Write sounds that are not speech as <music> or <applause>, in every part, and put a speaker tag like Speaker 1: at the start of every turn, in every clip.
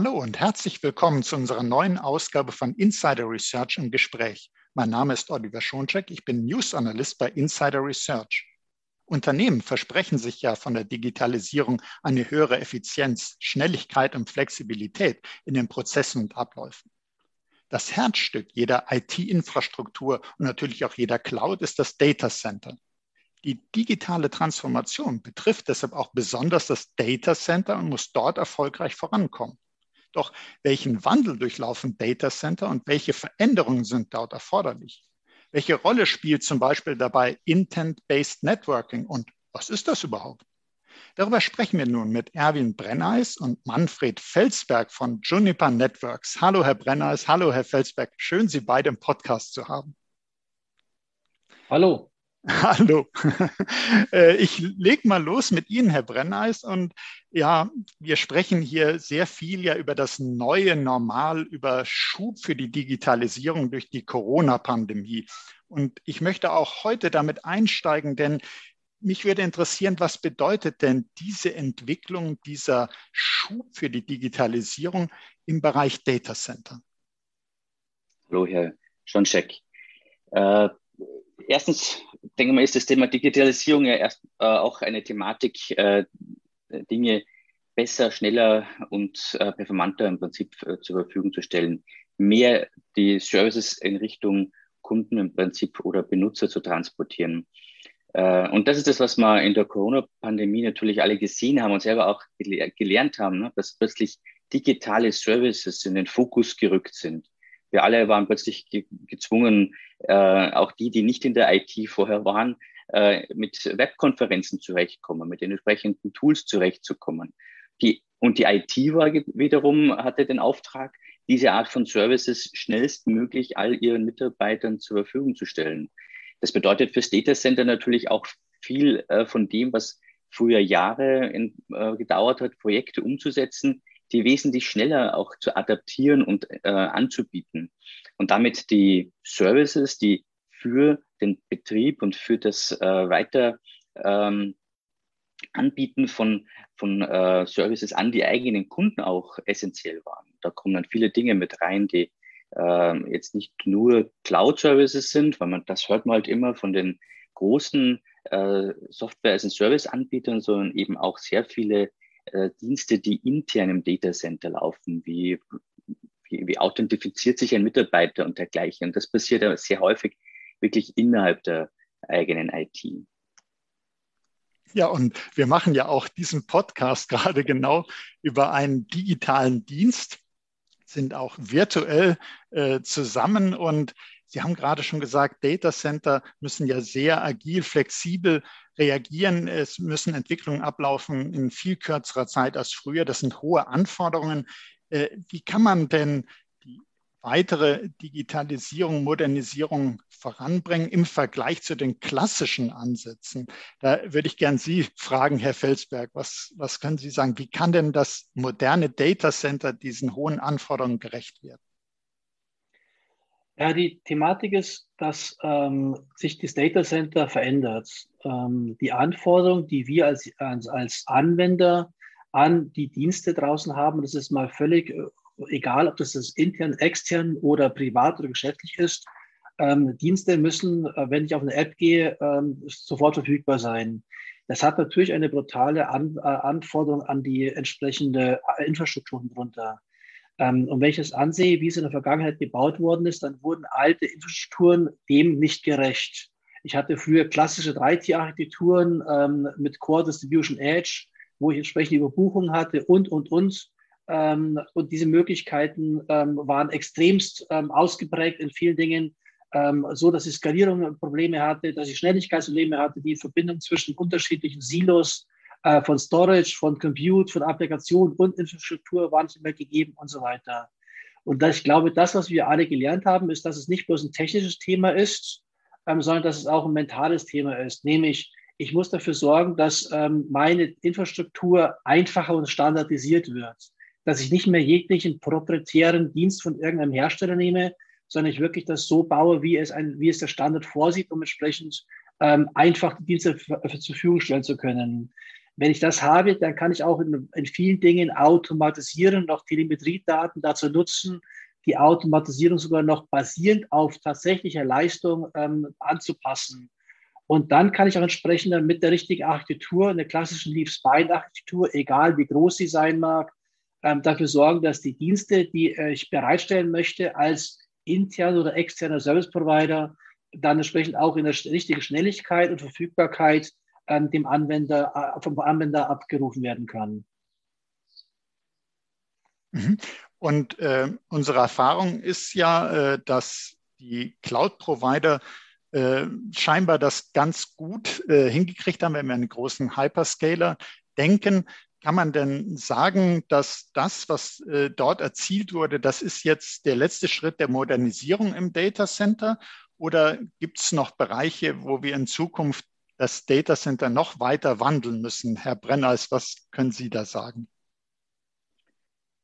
Speaker 1: Hallo und herzlich willkommen zu unserer neuen Ausgabe von Insider Research im Gespräch. Mein Name ist Oliver Schoncheck, ich bin News Analyst bei Insider Research. Unternehmen versprechen sich ja von der Digitalisierung eine höhere Effizienz, Schnelligkeit und Flexibilität in den Prozessen und Abläufen. Das Herzstück jeder IT-Infrastruktur und natürlich auch jeder Cloud ist das Data Center. Die digitale Transformation betrifft deshalb auch besonders das Data Center und muss dort erfolgreich vorankommen. Doch welchen Wandel durchlaufen Data Center und welche Veränderungen sind dort erforderlich? Welche Rolle spielt zum Beispiel dabei Intent-Based Networking und was ist das überhaupt? Darüber sprechen wir nun mit Erwin Brenneis und Manfred Felsberg von Juniper Networks. Hallo, Herr Brenneis, hallo, Herr Felsberg. Schön, Sie beide im Podcast zu haben.
Speaker 2: Hallo. <laughs>
Speaker 1: Hallo. <laughs> Äh, ich lege mal los mit Ihnen, Herr Brenneis. Und ja, wir sprechen hier sehr viel ja über das neue Normal, über Schub für die Digitalisierung durch die Corona-Pandemie. Und ich möchte auch heute damit einsteigen, denn mich würde interessieren, was bedeutet denn diese Entwicklung, dieser Schub für die Digitalisierung im Bereich Data Center?
Speaker 2: Hallo, Herr Schoncheck. Äh, erstens denke mal, ist das Thema Digitalisierung ja erst äh, auch eine Thematik, äh, Dinge besser, schneller und äh, performanter im Prinzip äh, zur Verfügung zu stellen. Mehr die Services in Richtung Kunden im Prinzip oder Benutzer zu transportieren. Äh, und das ist das, was wir in der Corona-Pandemie natürlich alle gesehen haben und selber auch gelernt haben, ne? dass plötzlich digitale Services in den Fokus gerückt sind. Wir alle waren plötzlich ge gezwungen, äh, auch die, die nicht in der IT vorher waren, äh, mit Webkonferenzen zurechtkommen, mit den entsprechenden Tools zurechtzukommen. Die, und die IT war wiederum, hatte den Auftrag, diese Art von Services schnellstmöglich all ihren Mitarbeitern zur Verfügung zu stellen. Das bedeutet fürs Data Center natürlich auch viel äh, von dem, was früher Jahre in, äh, gedauert hat, Projekte umzusetzen, die wesentlich schneller auch zu adaptieren und äh, anzubieten. Und damit die Services, die für den Betrieb und für das äh, weiter ähm, Anbieten von, von äh, Services an die eigenen Kunden auch essentiell waren. Da kommen dann viele Dinge mit rein, die äh, jetzt nicht nur Cloud-Services sind, weil man das hört man halt immer von den großen äh, Software-as-a-Service-Anbietern, sondern eben auch sehr viele äh, Dienste, die intern im Data Center laufen, wie, wie, wie authentifiziert sich ein Mitarbeiter und dergleichen. Und das passiert ja sehr häufig wirklich innerhalb der eigenen IT.
Speaker 1: Ja, und wir machen ja auch diesen Podcast <laughs> gerade genau über einen digitalen Dienst, sind auch virtuell äh, zusammen und Sie haben gerade schon gesagt, Data Center müssen ja sehr agil, flexibel reagieren. Es müssen Entwicklungen ablaufen in viel kürzerer Zeit als früher. Das sind hohe Anforderungen. Äh, wie kann man denn die weitere Digitalisierung, Modernisierung voranbringen im Vergleich zu den klassischen Ansätzen? Da würde ich gern Sie fragen, Herr Felsberg, was, was können Sie sagen? Wie kann denn das moderne Data Center diesen hohen Anforderungen gerecht werden?
Speaker 3: Ja, die Thematik ist, dass ähm, sich das Data Center verändert. Ähm, die Anforderungen, die wir als, als, als Anwender an die Dienste draußen haben, das ist mal völlig äh, egal, ob das, das intern, extern oder privat oder geschäftlich ist. Ähm, Dienste müssen, äh, wenn ich auf eine App gehe, ähm, sofort verfügbar sein. Das hat natürlich eine brutale an, äh, Anforderung an die entsprechende Infrastruktur drunter. Ähm, und wenn ich das ansehe, wie es in der Vergangenheit gebaut worden ist, dann wurden alte Infrastrukturen dem nicht gerecht. Ich hatte früher klassische 3T-Architekturen ähm, mit Core Distribution Edge, wo ich entsprechende Überbuchungen hatte und, und, und. Ähm, und diese Möglichkeiten ähm, waren extremst ähm, ausgeprägt in vielen Dingen, ähm, so dass ich Skalierung Probleme hatte, dass ich Schnelligkeitsprobleme hatte, die Verbindung zwischen unterschiedlichen Silos äh, von Storage, von Compute, von Applikation und Infrastruktur waren nicht mehr gegeben und so weiter. Und ich glaube, das, was wir alle gelernt haben, ist, dass es nicht bloß ein technisches Thema ist, ähm, sondern dass es auch ein mentales Thema ist. Nämlich, ich muss dafür sorgen, dass ähm, meine Infrastruktur einfacher und standardisiert wird. Dass ich nicht mehr jeglichen proprietären Dienst von irgendeinem Hersteller nehme, sondern ich wirklich das so baue, wie es, ein, wie es der Standard vorsieht, um entsprechend ähm, einfach die Dienste zur Verfügung stellen zu können. Wenn ich das habe, dann kann ich auch in, in vielen Dingen automatisieren auch Telemetriedaten dazu nutzen, die Automatisierung sogar noch basierend auf tatsächlicher Leistung ähm, anzupassen. Und dann kann ich auch entsprechend dann mit der richtigen Architektur, einer klassischen Leaf-Spine-Architektur, egal wie groß sie sein mag, ähm, dafür sorgen, dass die Dienste, die äh, ich bereitstellen möchte, als interner oder externer Service Provider, dann entsprechend auch in der richtigen Schnelligkeit und Verfügbarkeit ähm, dem Anwender, äh, vom Anwender abgerufen werden kann.
Speaker 1: Mhm. Und äh, unsere Erfahrung ist ja, äh, dass die Cloud-Provider äh, scheinbar das ganz gut äh, hingekriegt haben, wenn wir an großen Hyperscaler denken. Kann man denn sagen, dass das, was dort erzielt wurde, das ist jetzt der letzte Schritt der Modernisierung im Data Center? Oder gibt es noch Bereiche, wo wir in Zukunft das Data Center noch weiter wandeln müssen? Herr Brenners, was können Sie da sagen?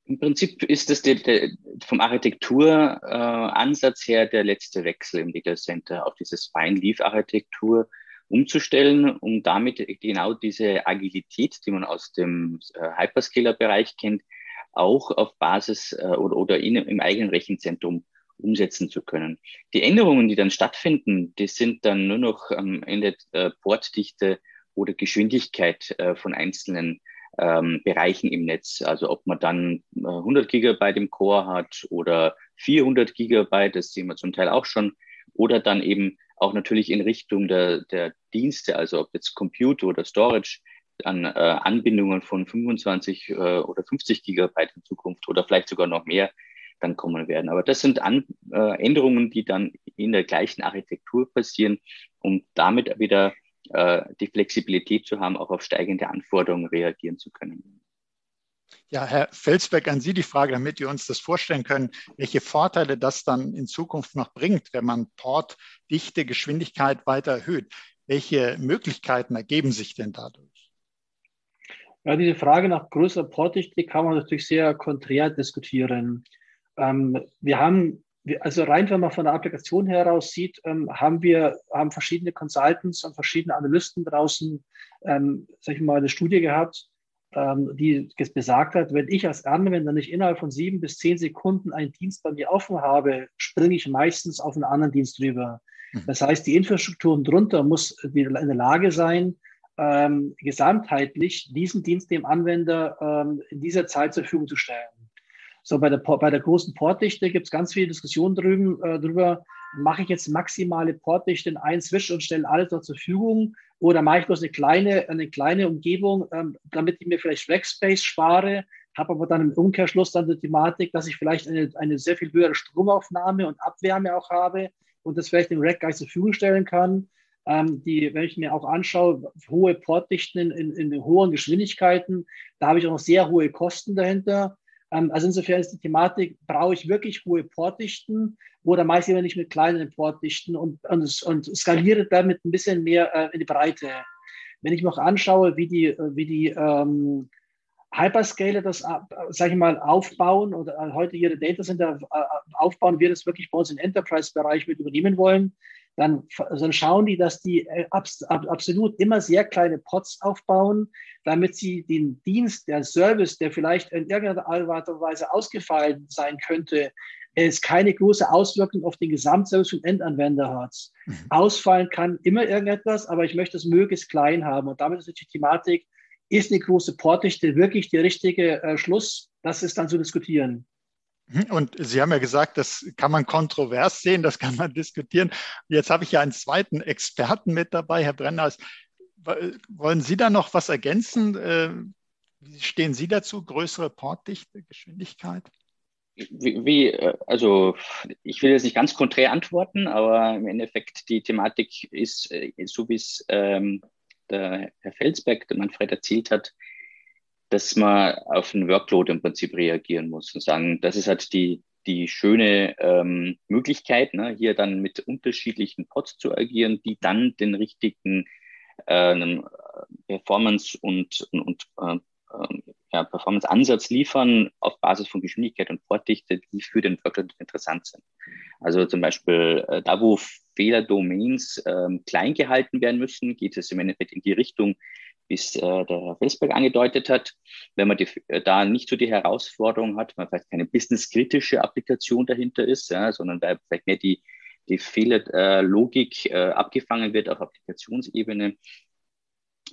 Speaker 2: Im Prinzip ist das der, der, vom Architekturansatz äh, her der letzte Wechsel im Data Center auf diese Spine-Leaf-Architektur umzustellen, um damit genau diese Agilität, die man aus dem äh, Hyperscaler-Bereich kennt, auch auf Basis äh, oder, oder in, im eigenen Rechenzentrum umsetzen zu können. Die Änderungen, die dann stattfinden, die sind dann nur noch am Ende äh, Portdichte oder Geschwindigkeit äh, von einzelnen ähm, Bereichen im Netz. Also ob man dann 100 äh, Gigabyte im Core hat oder 400 Gigabyte, das sehen wir zum Teil auch schon, oder dann eben auch natürlich in Richtung der, der Dienste, also ob jetzt Compute oder Storage, an äh, Anbindungen von 25 äh, oder 50 Gigabyte in Zukunft oder vielleicht sogar noch mehr dann kommen werden. Aber das sind an, äh, Änderungen, die dann in der gleichen Architektur passieren, um damit wieder äh, die Flexibilität zu haben, auch auf steigende Anforderungen reagieren zu können.
Speaker 1: Ja, Herr Felsberg, an Sie die Frage, damit wir uns das vorstellen können, welche Vorteile das dann in Zukunft noch bringt, wenn man Portdichte, Geschwindigkeit weiter erhöht. Welche Möglichkeiten ergeben sich denn dadurch?
Speaker 3: Ja, diese Frage nach größerer Portdichte kann man natürlich sehr konträr diskutieren. Ähm, wir haben also rein, wenn man von der Applikation heraus sieht, ähm, haben wir haben verschiedene Consultants und verschiedene Analysten draußen, ähm, sag ich mal, eine Studie gehabt, ähm, die besagt hat, wenn ich als Anwender nicht innerhalb von sieben bis zehn Sekunden einen Dienst bei mir offen habe, springe ich meistens auf einen anderen Dienst rüber. Mhm. Das heißt, die Infrastruktur drunter muss in der Lage sein, ähm, gesamtheitlich diesen Dienst dem Anwender ähm, in dieser Zeit zur Verfügung zu stellen. So bei der, bei der großen Portdichte gibt es ganz viele Diskussionen drüben, äh, drüber, mache ich jetzt maximale Portdichte in einen Switch und stelle alles noch zur Verfügung oder mache ich bloß eine kleine, eine kleine Umgebung, ähm, damit ich mir vielleicht Rackspace spare, habe aber dann im Umkehrschluss dann die Thematik, dass ich vielleicht eine, eine sehr viel höhere Stromaufnahme und Abwärme auch habe und das vielleicht dem Rack gleich zur Verfügung stellen kann. Ähm, die, wenn ich mir auch anschaue, hohe Portdichten in, in, in hohen Geschwindigkeiten, da habe ich auch noch sehr hohe Kosten dahinter. Ähm, also insofern ist die Thematik, brauche ich wirklich hohe Portdichten oder mache immer nicht mit kleinen Portdichten und, und, und skaliere damit ein bisschen mehr äh, in die Breite. Wenn ich mir auch anschaue, wie die, wie die ähm, Hyperscaler das, äh, sage ich mal, aufbauen oder äh, heute ihre Data Center äh, aufbauen, wir das wirklich bei uns im Enterprise-Bereich mit übernehmen wollen, dann, dann schauen die, dass die abs, absolut immer sehr kleine Pots aufbauen, damit sie den Dienst, der Service, der vielleicht in irgendeiner Art und Weise ausgefallen sein könnte, es keine große Auswirkung auf den Gesamtservice vom Endanwender hat. Mhm. Ausfallen kann immer irgendetwas, aber ich möchte es möglichst klein haben. Und damit ist die Thematik, ist eine große Portdichte wirklich der richtige äh, Schluss? Das ist dann zu diskutieren.
Speaker 1: Mhm. Und Sie haben ja gesagt, das kann man kontrovers sehen, das kann man <laughs> diskutieren. Jetzt habe ich ja einen zweiten Experten mit dabei, Herr Brenners. Wollen Sie da noch was ergänzen? Äh, wie stehen Sie dazu? Größere Portdichte, Geschwindigkeit?
Speaker 2: Wie, äh, also ich will jetzt nicht ganz konträr antworten, aber im Endeffekt die Thematik ist, äh, so wie es ähm, der Herr Felsberg, der Manfred erzählt hat, dass man auf den Workload im Prinzip reagieren muss und sagen, das ist halt die, die schöne ähm, Möglichkeit, ne, hier dann mit unterschiedlichen Pods zu agieren, die dann den richtigen äh, Performance und, und, und äh, ja, Performance-Ansatz liefern auf Basis von Geschwindigkeit und Portdichte, die für den Workload interessant sind. Also zum Beispiel äh, da, wo Fehlerdomains ähm, klein gehalten werden müssen, geht es im Endeffekt in die Richtung, wie es äh, der Herr Felsberg angedeutet hat. Wenn man die, äh, da nicht so die Herausforderung hat, weil vielleicht keine businesskritische Applikation dahinter ist, ja, sondern weil vielleicht mehr die, die Fehlerlogik äh, abgefangen wird auf Applikationsebene,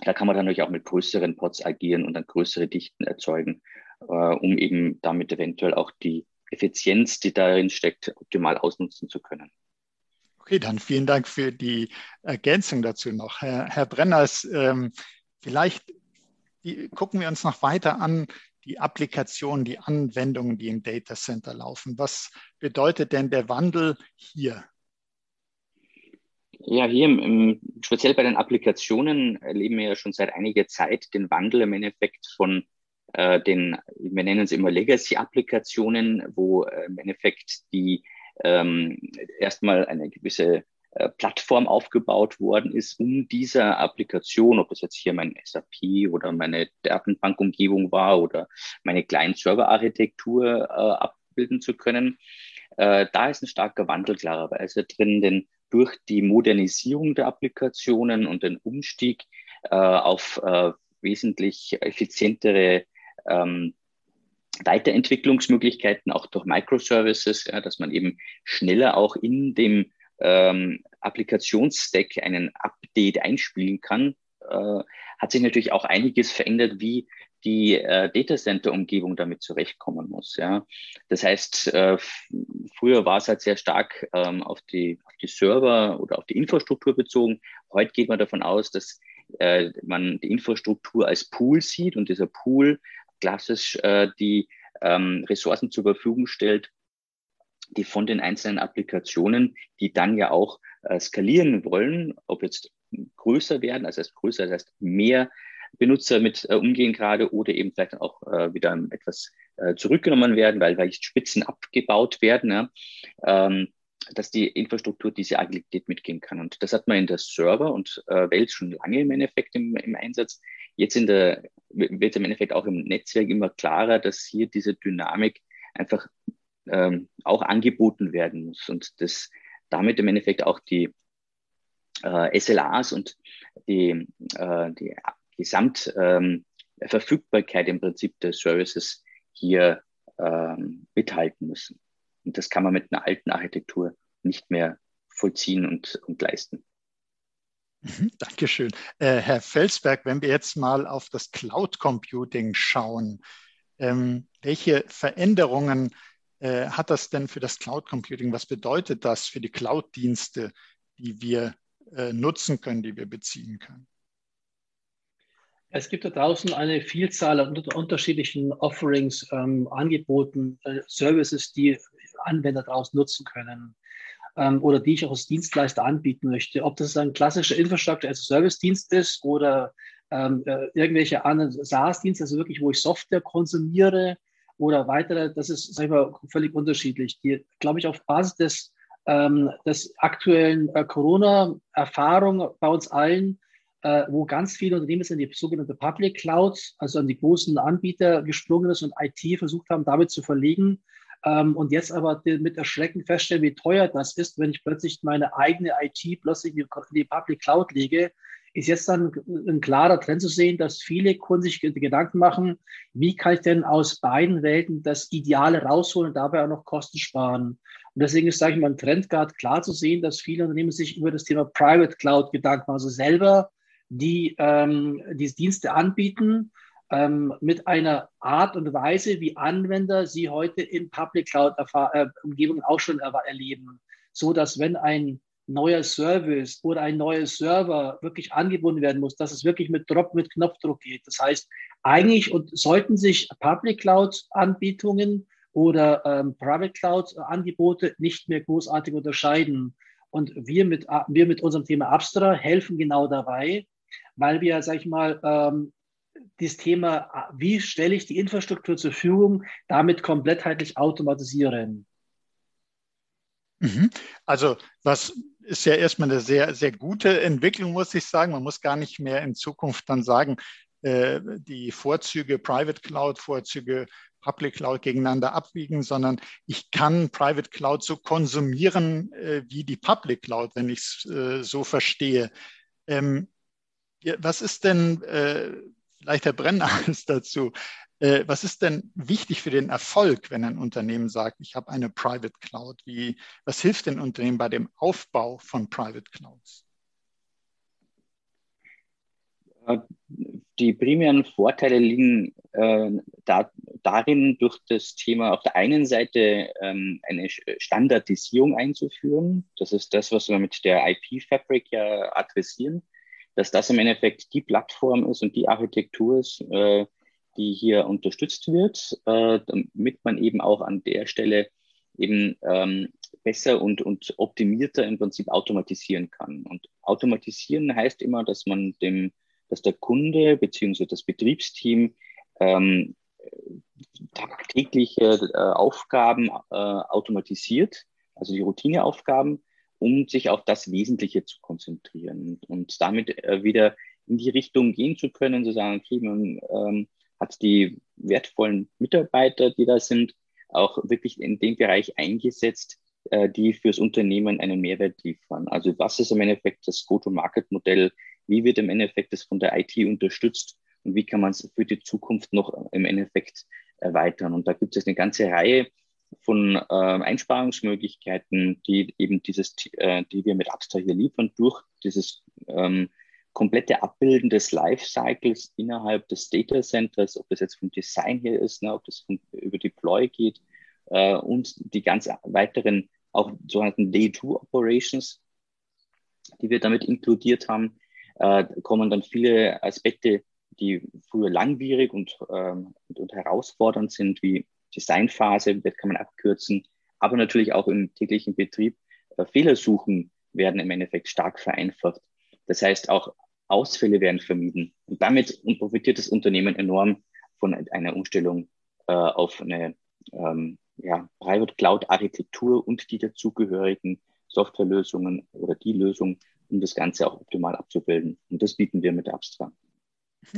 Speaker 2: da kann man dann natürlich auch mit größeren Pods agieren und dann größere Dichten erzeugen, äh, um eben damit eventuell auch die Effizienz, die darin steckt, optimal ausnutzen zu können.
Speaker 1: Okay, dann vielen Dank für die Ergänzung dazu noch. Herr, Herr Brenners, ähm, vielleicht die, gucken wir uns noch weiter an, die Applikationen, die Anwendungen, die im Data Center laufen. Was bedeutet denn der Wandel hier?
Speaker 2: Ja, hier im, im, speziell bei den Applikationen erleben wir ja schon seit einiger Zeit den Wandel im Endeffekt von äh, den, wir nennen es immer Legacy-Applikationen, wo äh, im Endeffekt die ähm, erstmal eine gewisse äh, Plattform aufgebaut worden ist, um dieser Applikation, ob das jetzt hier mein SAP oder meine Datenbankumgebung war oder meine kleinen Serverarchitektur äh, abbilden zu können. Äh, da ist ein starker Wandel klarerweise drin, denn durch die Modernisierung der Applikationen und den Umstieg äh, auf äh, wesentlich effizientere ähm, Weiterentwicklungsmöglichkeiten auch durch Microservices, ja, dass man eben schneller auch in dem ähm, Applikationsstack einen Update einspielen kann, äh, hat sich natürlich auch einiges verändert, wie die äh, Datacenter-Umgebung damit zurechtkommen muss. Ja. Das heißt, äh, früher war es halt sehr stark ähm, auf, die, auf die Server oder auf die Infrastruktur bezogen. Heute geht man davon aus, dass äh, man die Infrastruktur als Pool sieht und dieser Pool klassisch äh, die ähm, Ressourcen zur Verfügung stellt, die von den einzelnen Applikationen, die dann ja auch äh, skalieren wollen, ob jetzt größer werden, also heißt größer, das heißt mehr Benutzer mit äh, umgehen gerade oder eben vielleicht auch äh, wieder etwas äh, zurückgenommen werden, weil vielleicht Spitzen abgebaut werden, ja, ähm, dass die Infrastruktur diese Agilität mitgehen kann. Und das hat man in der Server- und äh, Welt schon lange im Endeffekt im, im Einsatz. Jetzt in der, wird im Endeffekt auch im Netzwerk immer klarer, dass hier diese Dynamik einfach ähm, auch angeboten werden muss und das damit im Endeffekt auch die äh, SLAs und die, äh, die Gesamtverfügbarkeit ähm, im Prinzip der Services hier ähm, mithalten müssen. Und das kann man mit einer alten Architektur nicht mehr vollziehen und, und leisten.
Speaker 1: Mhm, Dankeschön. Äh, Herr Felsberg, wenn wir jetzt mal auf das Cloud Computing schauen, ähm, welche Veränderungen äh, hat das denn für das Cloud Computing? Was bedeutet das für die Cloud-Dienste, die wir äh, nutzen können, die wir beziehen können?
Speaker 3: Es gibt da draußen eine Vielzahl an unterschiedlichen Offerings, ähm, Angeboten, äh, Services, die Anwender draußen nutzen können ähm, oder die ich auch als Dienstleister anbieten möchte. Ob das ein klassischer Infrastructure as a Service-Dienst ist oder ähm, äh, irgendwelche anderen SaaS-Dienste, also wirklich, wo ich Software konsumiere oder weitere, das ist, sag ich mal, völlig unterschiedlich. Die, glaube ich, auf Basis des, ähm, des aktuellen äh, Corona-Erfahrung bei uns allen, äh, wo ganz viele Unternehmen in die sogenannte Public Cloud, also an die großen Anbieter gesprungen ist und IT versucht haben, damit zu verlegen. Ähm, und jetzt aber mit Erschrecken feststellen, wie teuer das ist, wenn ich plötzlich meine eigene IT plötzlich in die Public Cloud lege, ist jetzt dann ein klarer Trend zu sehen, dass viele Kunden sich Gedanken machen, wie kann ich denn aus beiden Welten das Ideale rausholen und dabei auch noch Kosten sparen. Und deswegen ist, sage ich mal, ein Trend gerade klar zu sehen, dass viele Unternehmen sich über das Thema Private Cloud Gedanken machen, also selber die ähm, diese Dienste anbieten ähm, mit einer Art und Weise, wie Anwender sie heute in Public Cloud äh, auch schon erleben, so dass wenn ein neuer Service oder ein neuer Server wirklich angebunden werden muss, dass es wirklich mit Drop, mit Knopfdruck geht. Das heißt, eigentlich und sollten sich Public Cloud Anbietungen oder ähm, Private Cloud Angebote nicht mehr großartig unterscheiden. Und wir mit, wir mit unserem Thema Abstra helfen genau dabei, weil wir, sag ich mal, ähm, das Thema, wie stelle ich die Infrastruktur zur Verfügung, damit komplettheitlich automatisieren.
Speaker 1: Mhm. Also was ist ja erstmal eine sehr, sehr gute Entwicklung, muss ich sagen. Man muss gar nicht mehr in Zukunft dann sagen, äh, die Vorzüge Private Cloud, Vorzüge Public Cloud gegeneinander abwiegen, sondern ich kann Private Cloud so konsumieren äh, wie die Public Cloud, wenn ich es äh, so verstehe. Ähm, was ist denn, äh, vielleicht Herr Brenner <laughs> ist dazu, äh, was ist denn wichtig für den Erfolg, wenn ein Unternehmen sagt, ich habe eine Private Cloud? Wie, was hilft den Unternehmen bei dem Aufbau von Private Clouds?
Speaker 2: Äh, die primären Vorteile liegen äh, da, darin, durch das Thema auf der einen Seite ähm, eine Standardisierung einzuführen. Das ist das, was wir mit der IP-Fabric ja adressieren, dass das im Endeffekt die Plattform ist und die Architektur ist, äh, die hier unterstützt wird, äh, damit man eben auch an der Stelle eben ähm, besser und, und optimierter im Prinzip automatisieren kann. Und automatisieren heißt immer, dass man dem, dass der Kunde beziehungsweise das Betriebsteam ähm, tagtägliche äh, Aufgaben äh, automatisiert, also die Routineaufgaben, um sich auf das Wesentliche zu konzentrieren und damit äh, wieder in die Richtung gehen zu können, zu sagen, okay, man ähm, hat die wertvollen Mitarbeiter, die da sind, auch wirklich in dem Bereich eingesetzt, äh, die fürs Unternehmen einen Mehrwert liefern. Also was ist im Endeffekt das Go-to-Market-Modell? Wie wird im Endeffekt das von der IT unterstützt? Und wie kann man es für die Zukunft noch im Endeffekt erweitern? Und da gibt es eine ganze Reihe von äh, Einsparungsmöglichkeiten, die eben dieses, äh, die wir mit Abstra hier liefern, durch dieses ähm, komplette Abbilden des Lifecycles innerhalb des Data Centers, ob das jetzt vom Design her ist, ne, ob das von, über Deploy geht äh, und die ganz weiteren auch sogenannten Day-2 die wir damit inkludiert haben, äh, kommen dann viele Aspekte, die früher langwierig und, ähm, und, und herausfordernd sind, wie Designphase, das kann man abkürzen, aber natürlich auch im täglichen Betrieb. Äh, Fehlersuchen werden im Endeffekt stark vereinfacht. Das heißt, auch Ausfälle werden vermieden. Und damit profitiert das Unternehmen enorm von einer Umstellung äh, auf eine ähm, ja, Private Cloud Architektur und die dazugehörigen Softwarelösungen oder die Lösung, um das Ganze auch optimal abzubilden. Und das bieten wir mit Abstract.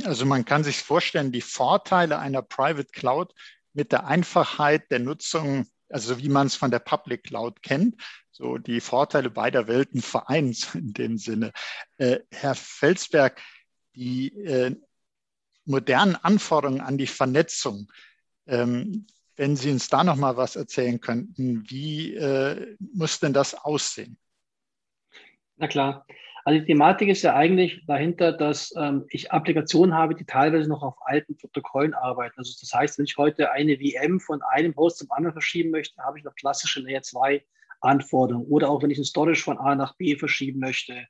Speaker 1: Also man kann sich vorstellen, die Vorteile einer Private Cloud mit der Einfachheit der Nutzung, also wie man es von der Public Cloud kennt, so die Vorteile beider Welten vereint <laughs> in dem Sinne. Äh, Herr Felsberg, die äh, modernen Anforderungen an die Vernetzung, ähm, wenn Sie uns da noch mal was erzählen könnten, wie äh, muss denn das aussehen?
Speaker 3: Na klar. Also die Thematik ist ja eigentlich dahinter, dass ähm, ich Applikationen habe, die teilweise noch auf alten Protokollen arbeiten. Also das heißt, wenn ich heute eine VM von einem Host zum anderen verschieben möchte, habe ich noch klassische Layer 2 Anforderungen oder auch wenn ich ein Storage von A nach B verschieben möchte.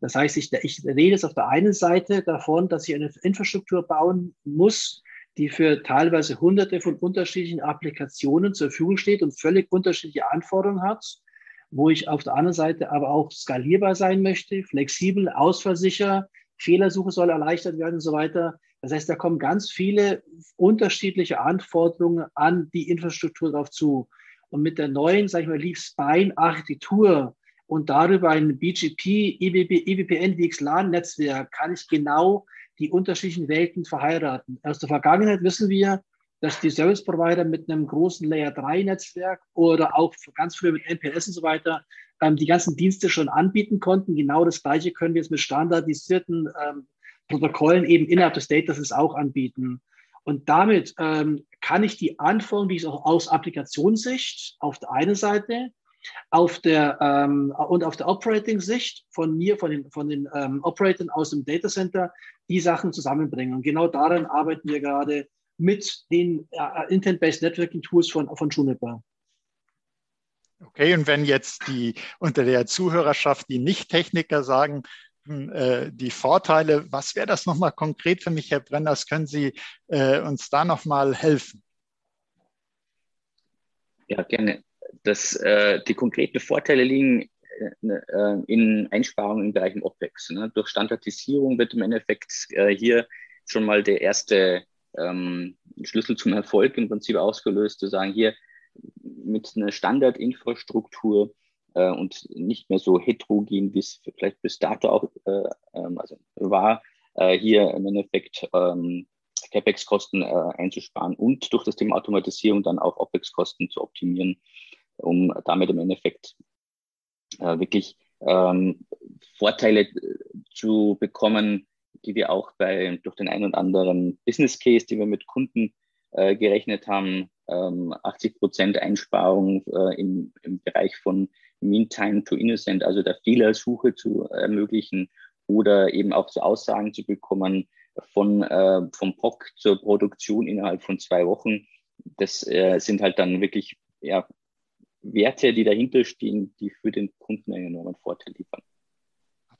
Speaker 3: Das heißt, ich, ich rede jetzt auf der einen Seite davon, dass ich eine Infrastruktur bauen muss, die für teilweise hunderte von unterschiedlichen Applikationen zur Verfügung steht und völlig unterschiedliche Anforderungen hat, wo ich auf der anderen Seite aber auch skalierbar sein möchte, flexibel, ausfallsicher, Fehlersuche soll erleichtert werden und so weiter. Das heißt, da kommen ganz viele unterschiedliche Anforderungen an die Infrastruktur drauf zu. Und mit der neuen, sage ich mal, Leaf Spine Architektur und darüber ein BGP, EVP, EVPN, VXLAN-Netzwerk kann ich genau die unterschiedlichen Welten verheiraten. Aus der Vergangenheit wissen wir, dass die Service Provider mit einem großen Layer 3 Netzwerk oder auch ganz früher mit NPS und so weiter ähm, die ganzen Dienste schon anbieten konnten. Genau das Gleiche können wir jetzt mit standardisierten ähm, Protokollen eben innerhalb des Datasets auch anbieten. Und damit ähm, kann ich die Anforderungen, die ich auch aus Applikationssicht auf der einen Seite auf der, ähm, und auf der Operating-Sicht von mir, von den, von den ähm, Operatoren aus dem Data Center, die Sachen zusammenbringen. Und genau daran arbeiten wir gerade mit den äh, Intent-Based Networking Tools von, von Juniper.
Speaker 1: Okay, und wenn jetzt die unter der Zuhörerschaft die Nicht-Techniker sagen, hm, äh, die Vorteile, was wäre das nochmal konkret für mich, Herr Brenners? Können Sie äh, uns da nochmal helfen?
Speaker 2: Ja, gerne dass äh, die konkreten Vorteile liegen äh, äh, in Einsparungen im Bereich OPEX. Ne? Durch Standardisierung wird im Endeffekt äh, hier schon mal der erste ähm, Schlüssel zum Erfolg im Prinzip ausgelöst, zu sagen, hier mit einer Standardinfrastruktur äh, und nicht mehr so heterogen, wie es vielleicht bis dato auch äh, ähm, also war, äh, hier im Endeffekt ähm, CapEx-Kosten äh, einzusparen und durch das Thema Automatisierung dann auch OPEX-Kosten zu optimieren um damit im Endeffekt äh, wirklich ähm, Vorteile äh, zu bekommen, die wir auch bei, durch den einen oder anderen Business Case, die wir mit Kunden äh, gerechnet haben, ähm, 80 Prozent Einsparung äh, im, im Bereich von Mean Time to Innocent, also der Fehlersuche zu ermöglichen oder eben auch so Aussagen zu bekommen von, äh, vom POC zur Produktion innerhalb von zwei Wochen. Das äh, sind halt dann wirklich ja, Werte, die dahinter stehen, die für den Kunden einen enormen Vorteil liefern.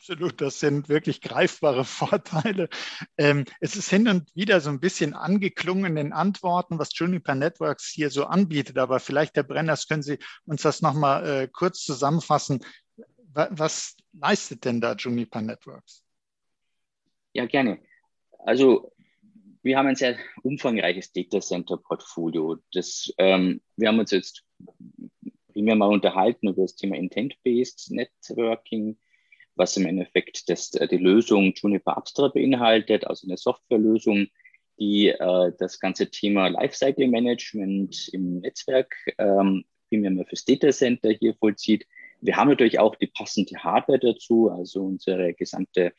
Speaker 1: Absolut, das sind wirklich greifbare <laughs> Vorteile. Ähm, es ist hin und wieder so ein bisschen angeklungen in den Antworten, was Juniper Networks hier so anbietet. Aber vielleicht, Herr Brenners, können Sie uns das nochmal äh, kurz zusammenfassen. Was leistet denn da Juniper Networks?
Speaker 2: Ja, gerne. Also wir haben ein sehr umfangreiches Data Center Portfolio. Das, ähm, wir haben uns jetzt primär mal unterhalten über das Thema Intent-Based Networking was im Endeffekt das, äh, die Lösung Juniper Abstract beinhaltet, also eine Softwarelösung, die äh, das ganze Thema Lifecycle Management im Netzwerk ähm, primär fürs Data Center hier vollzieht. Wir haben natürlich auch die passende Hardware dazu, also unsere gesamte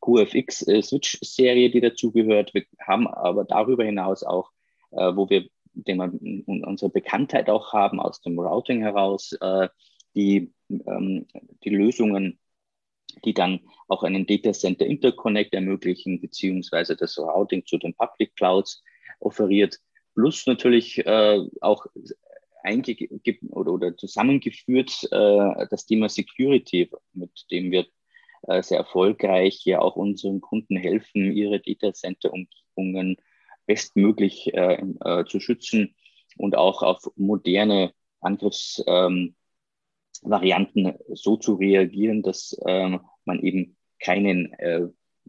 Speaker 2: QFX äh, Switch Serie, die dazugehört. Wir haben aber darüber hinaus auch, äh, wo wir den wir unsere Bekanntheit auch haben aus dem Routing heraus, äh, die, ähm, die Lösungen die dann auch einen Data Center Interconnect ermöglichen, beziehungsweise das Routing zu den Public Clouds offeriert, plus natürlich äh, auch oder, oder zusammengeführt äh, das Thema Security, mit dem wir äh, sehr erfolgreich hier auch unseren Kunden helfen, ihre Data Center Umgebungen bestmöglich äh, äh, zu schützen und auch auf moderne Angriffs ähm, Varianten so zu reagieren, dass ähm, man eben keinen äh,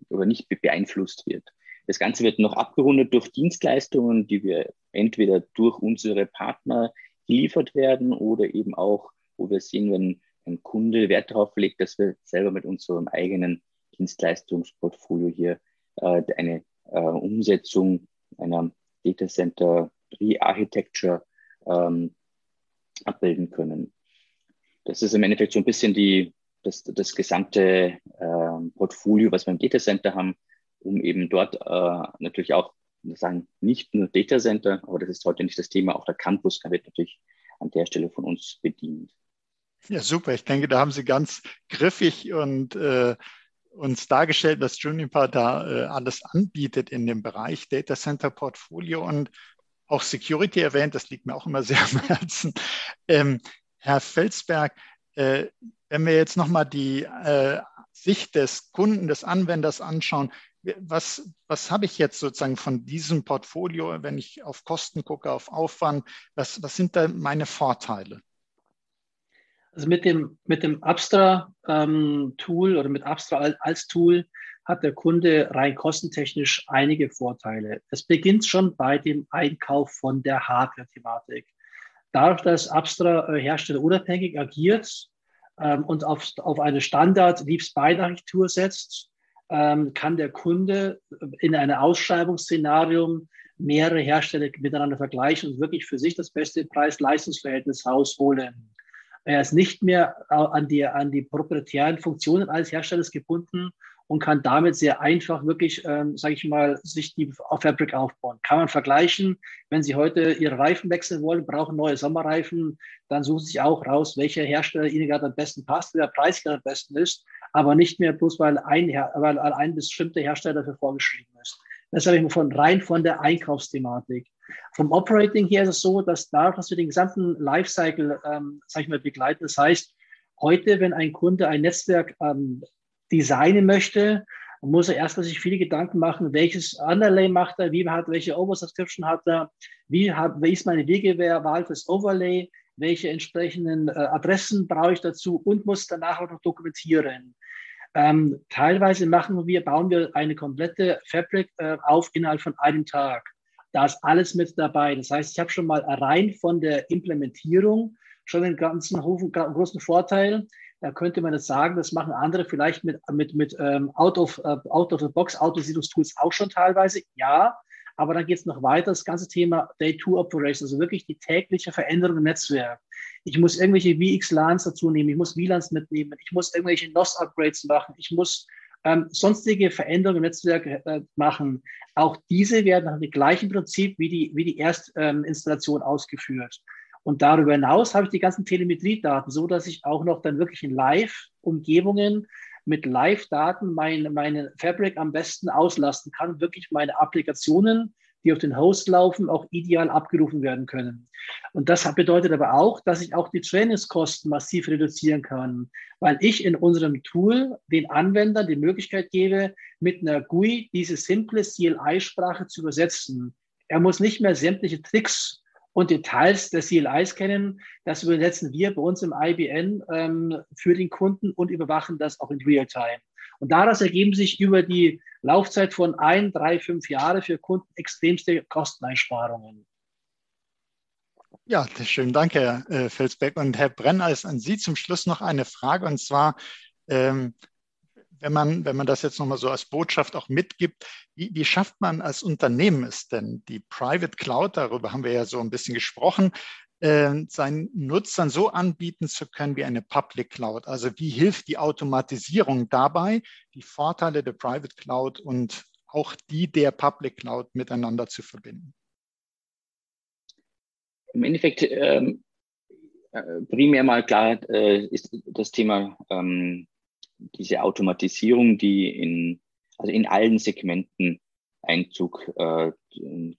Speaker 2: oder nicht beeinflusst wird. Das Ganze wird noch abgerundet durch Dienstleistungen, die wir entweder durch unsere Partner geliefert werden oder eben auch, wo wir sehen, wenn ein Kunde Wert darauf legt, dass wir selber mit unserem eigenen Dienstleistungsportfolio hier äh, eine äh, Umsetzung einer Data Center Re-Architecture ähm, abbilden können. Das ist im Endeffekt so ein bisschen die, das, das gesamte äh, Portfolio, was wir im Data Center haben, um eben dort äh, natürlich auch, sagen, nicht nur Data Center, aber das ist heute nicht das Thema, auch der Campus wird natürlich an der Stelle von uns bedient.
Speaker 1: Ja, super. Ich denke, da haben Sie ganz griffig und äh, uns dargestellt, was Juniper da äh, alles anbietet in dem Bereich Data Center Portfolio und auch Security erwähnt. Das liegt mir auch immer sehr am Herzen. Ähm, Herr Felsberg, äh, wenn wir jetzt nochmal die äh, Sicht des Kunden, des Anwenders anschauen, was, was habe ich jetzt sozusagen von diesem Portfolio, wenn ich auf Kosten gucke, auf Aufwand, was, was sind da meine Vorteile?
Speaker 3: Also mit dem, mit dem Abstra-Tool ähm, oder mit Abstra als Tool hat der Kunde rein kostentechnisch einige Vorteile. Es beginnt schon bei dem Einkauf von der Hardware-Thematik. Dadurch, dass Abstra äh, herstellerunabhängig agiert ähm, und auf, auf eine Standard-Liebst-Beide-Architektur setzt, ähm, kann der Kunde in einem Ausschreibungsszenario mehrere Hersteller miteinander vergleichen und wirklich für sich das beste Preis-Leistungsverhältnis rausholen. Er ist nicht mehr an die, an die proprietären Funktionen eines Herstellers gebunden und kann damit sehr einfach wirklich, ähm, sage ich mal, sich die Fabric aufbauen. Kann man vergleichen, wenn Sie heute Ihre Reifen wechseln wollen, brauchen neue Sommerreifen, dann suchen Sie sich auch raus, welcher Hersteller Ihnen gerade am besten passt, wer Preis gerade am besten ist, aber nicht mehr bloß, weil ein, weil ein bestimmter Hersteller dafür vorgeschrieben ist. Das habe ich von rein von der Einkaufsthematik. Vom Operating her ist es so, dass dadurch, dass wir den gesamten Lifecycle, ähm, sag ich mal, begleiten, das heißt, heute, wenn ein Kunde ein Netzwerk ähm, designen möchte, muss er erstmal sich viele Gedanken machen, welches Underlay macht er, wie hat, welche Oversubscription hat er, wie, hat, wie ist meine Wegewahl fürs Overlay, welche entsprechenden äh, Adressen brauche ich dazu und muss danach auch noch dokumentieren. Ähm, teilweise machen wir, bauen wir eine komplette Fabric äh, auf innerhalb von einem Tag. Da ist alles mit dabei. Das heißt, ich habe schon mal rein von der Implementierung schon einen ganzen großen Vorteil. Da könnte man jetzt sagen, das machen andere vielleicht mit, mit, mit ähm, out, of, uh, out of the box Autosiedlungstools auch schon teilweise. Ja, aber dann geht es noch weiter, das ganze Thema Day-2-Operations, also wirklich die tägliche Veränderung im Netzwerk. Ich muss irgendwelche VX-LANs dazu nehmen, ich muss VLANs mitnehmen, ich muss irgendwelche NOS-Upgrades machen, ich muss ähm, sonstige Veränderungen im Netzwerk äh, machen. Auch diese werden nach dem gleichen Prinzip wie die, wie die Erstinstallation ähm, ausgeführt. Und darüber hinaus habe ich die ganzen Telemetriedaten, so dass ich auch noch dann wirklich in Live-Umgebungen mit Live-Daten mein, meine Fabric am besten auslasten kann, wirklich meine Applikationen die auf den Host laufen, auch ideal abgerufen werden können. Und das bedeutet aber auch, dass ich auch die Trainingskosten massiv reduzieren kann, weil ich in unserem Tool den Anwendern die Möglichkeit gebe, mit einer GUI diese simple CLI-Sprache zu übersetzen. Er muss nicht mehr sämtliche Tricks und Details der CLIs kennen. Das übersetzen wir bei uns im IBN ähm, für den Kunden und überwachen das auch in Realtime. Und daraus ergeben sich über die Laufzeit von ein, drei, fünf Jahre für Kunden extremste Kosteneinsparungen.
Speaker 1: Ja, schönen Dank, Herr äh, Felsbeck. Und Herr Brenner, ist an Sie zum Schluss noch eine Frage. Und zwar, ähm, wenn man, wenn man das jetzt nochmal so als Botschaft auch mitgibt, wie, wie schafft man als Unternehmen es denn, die Private Cloud, darüber haben wir ja so ein bisschen gesprochen, äh, seinen Nutzern so anbieten zu können wie eine Public Cloud. Also wie hilft die Automatisierung dabei, die Vorteile der Private Cloud und auch die der Public Cloud miteinander zu verbinden?
Speaker 2: Im Endeffekt ähm, äh, primär mal klar äh, ist das Thema ähm, diese Automatisierung, die in, also in allen Segmenten Einzug äh,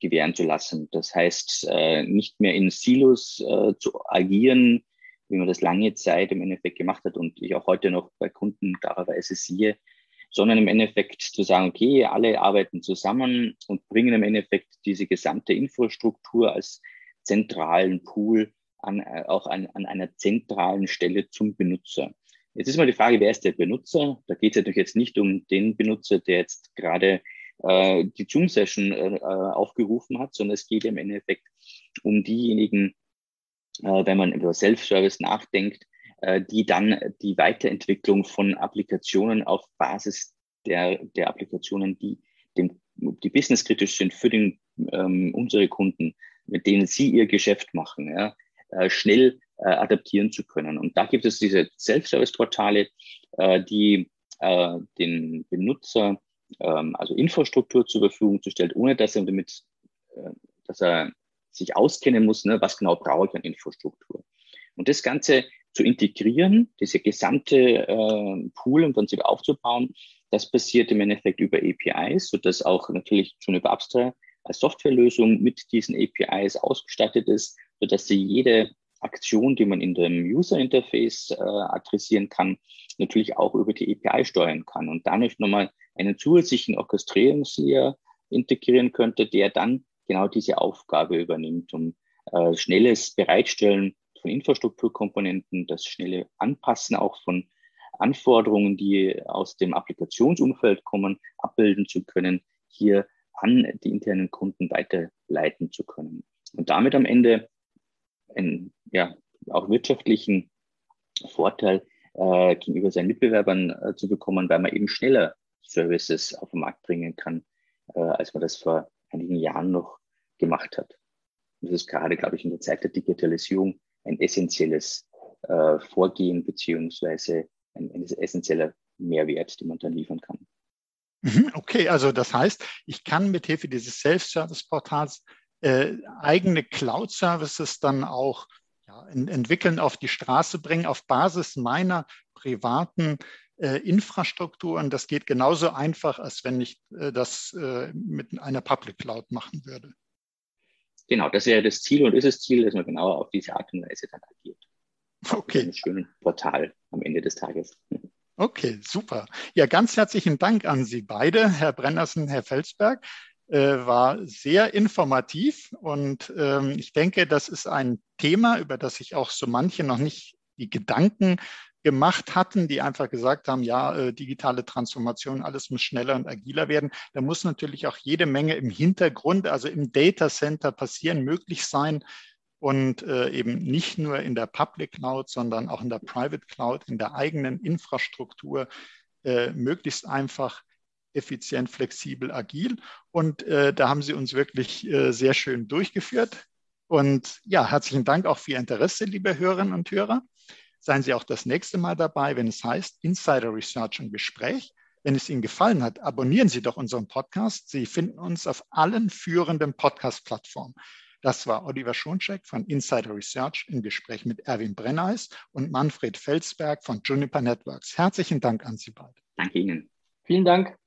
Speaker 2: gewähren zu lassen. Das heißt, äh, nicht mehr in Silos äh, zu agieren, wie man das lange Zeit im Endeffekt gemacht hat und ich auch heute noch bei Kunden klarerweise sehe, sondern im Endeffekt zu sagen, okay, alle arbeiten zusammen und bringen im Endeffekt diese gesamte Infrastruktur als zentralen Pool an, äh, auch an, an einer zentralen Stelle zum Benutzer. Jetzt ist mal die Frage, wer ist der Benutzer? Da geht es natürlich jetzt nicht um den Benutzer, der jetzt gerade äh, die Zoom-Session äh, äh, aufgerufen hat, sondern es geht im Endeffekt um diejenigen, äh, wenn man über Self-Service nachdenkt, äh, die dann die Weiterentwicklung von Applikationen auf Basis der, der Applikationen, die dem, die businesskritisch sind für den, ähm, unsere Kunden, mit denen sie ihr Geschäft machen, ja, äh, schnell äh, adaptieren zu können. Und da gibt es diese Self-Service-Portale, äh, die äh, den Benutzer ähm, also Infrastruktur zur Verfügung zu stellen, ohne dass er damit, äh, dass er sich auskennen muss, ne, was genau brauche ich an Infrastruktur. Und das Ganze zu integrieren, diese gesamte äh, Pool im Prinzip aufzubauen, das passiert im Endeffekt über APIs, sodass auch natürlich schon über Abstra als Softwarelösung mit diesen APIs ausgestattet ist, sodass sie jede Aktion, die man in dem User Interface äh, adressieren kann, natürlich auch über die API steuern kann und dadurch nochmal einen zusätzlichen Orchestrierungslayer integrieren könnte, der dann genau diese Aufgabe übernimmt, um äh, schnelles Bereitstellen von Infrastrukturkomponenten, das schnelle Anpassen auch von Anforderungen, die aus dem Applikationsumfeld kommen, abbilden zu können, hier an die internen Kunden weiterleiten zu können. Und damit am Ende einen ja, auch wirtschaftlichen Vorteil äh, gegenüber seinen Mitbewerbern äh, zu bekommen, weil man eben schneller Services auf den Markt bringen kann, äh, als man das vor einigen Jahren noch gemacht hat. Und das ist gerade, glaube ich, in der Zeit der Digitalisierung ein essentielles äh, Vorgehen beziehungsweise ein, ein essentieller Mehrwert, den man dann liefern kann.
Speaker 1: Mhm, okay, also das heißt, ich kann mit Hilfe dieses Self-Service-Portals äh, eigene Cloud-Services dann auch ja, entwickeln, auf die Straße bringen, auf Basis meiner privaten äh, Infrastrukturen. Das geht genauso einfach, als wenn ich äh, das äh, mit einer Public Cloud machen würde.
Speaker 2: Genau, das wäre das Ziel und ist das Ziel, dass man genau auf diese Art und Weise dann agiert.
Speaker 1: Okay.
Speaker 2: Ein schönes Portal am Ende des Tages.
Speaker 1: Okay, super. Ja, ganz herzlichen Dank an Sie beide, Herr Brennersen, Herr Felsberg. Äh, war sehr informativ und ähm, ich denke, das ist ein Thema, über das sich auch so manche noch nicht die Gedanken gemacht hatten, die einfach gesagt haben, ja, äh, digitale Transformation, alles muss schneller und agiler werden. Da muss natürlich auch jede Menge im Hintergrund, also im Data Center passieren, möglich sein und äh, eben nicht nur in der Public Cloud, sondern auch in der Private Cloud, in der eigenen Infrastruktur äh, möglichst einfach effizient, flexibel, agil. Und äh, da haben Sie uns wirklich äh, sehr schön durchgeführt. Und ja, herzlichen Dank auch für Ihr Interesse, liebe Hörerinnen und Hörer. Seien Sie auch das nächste Mal dabei, wenn es heißt Insider Research und Gespräch. Wenn es Ihnen gefallen hat, abonnieren Sie doch unseren Podcast. Sie finden uns auf allen führenden Podcast-Plattformen. Das war Oliver Schoncheck von Insider Research im Gespräch mit Erwin Brenneis und Manfred Felsberg von Juniper Networks. Herzlichen Dank an Sie beide.
Speaker 2: Danke Ihnen.
Speaker 3: Vielen Dank.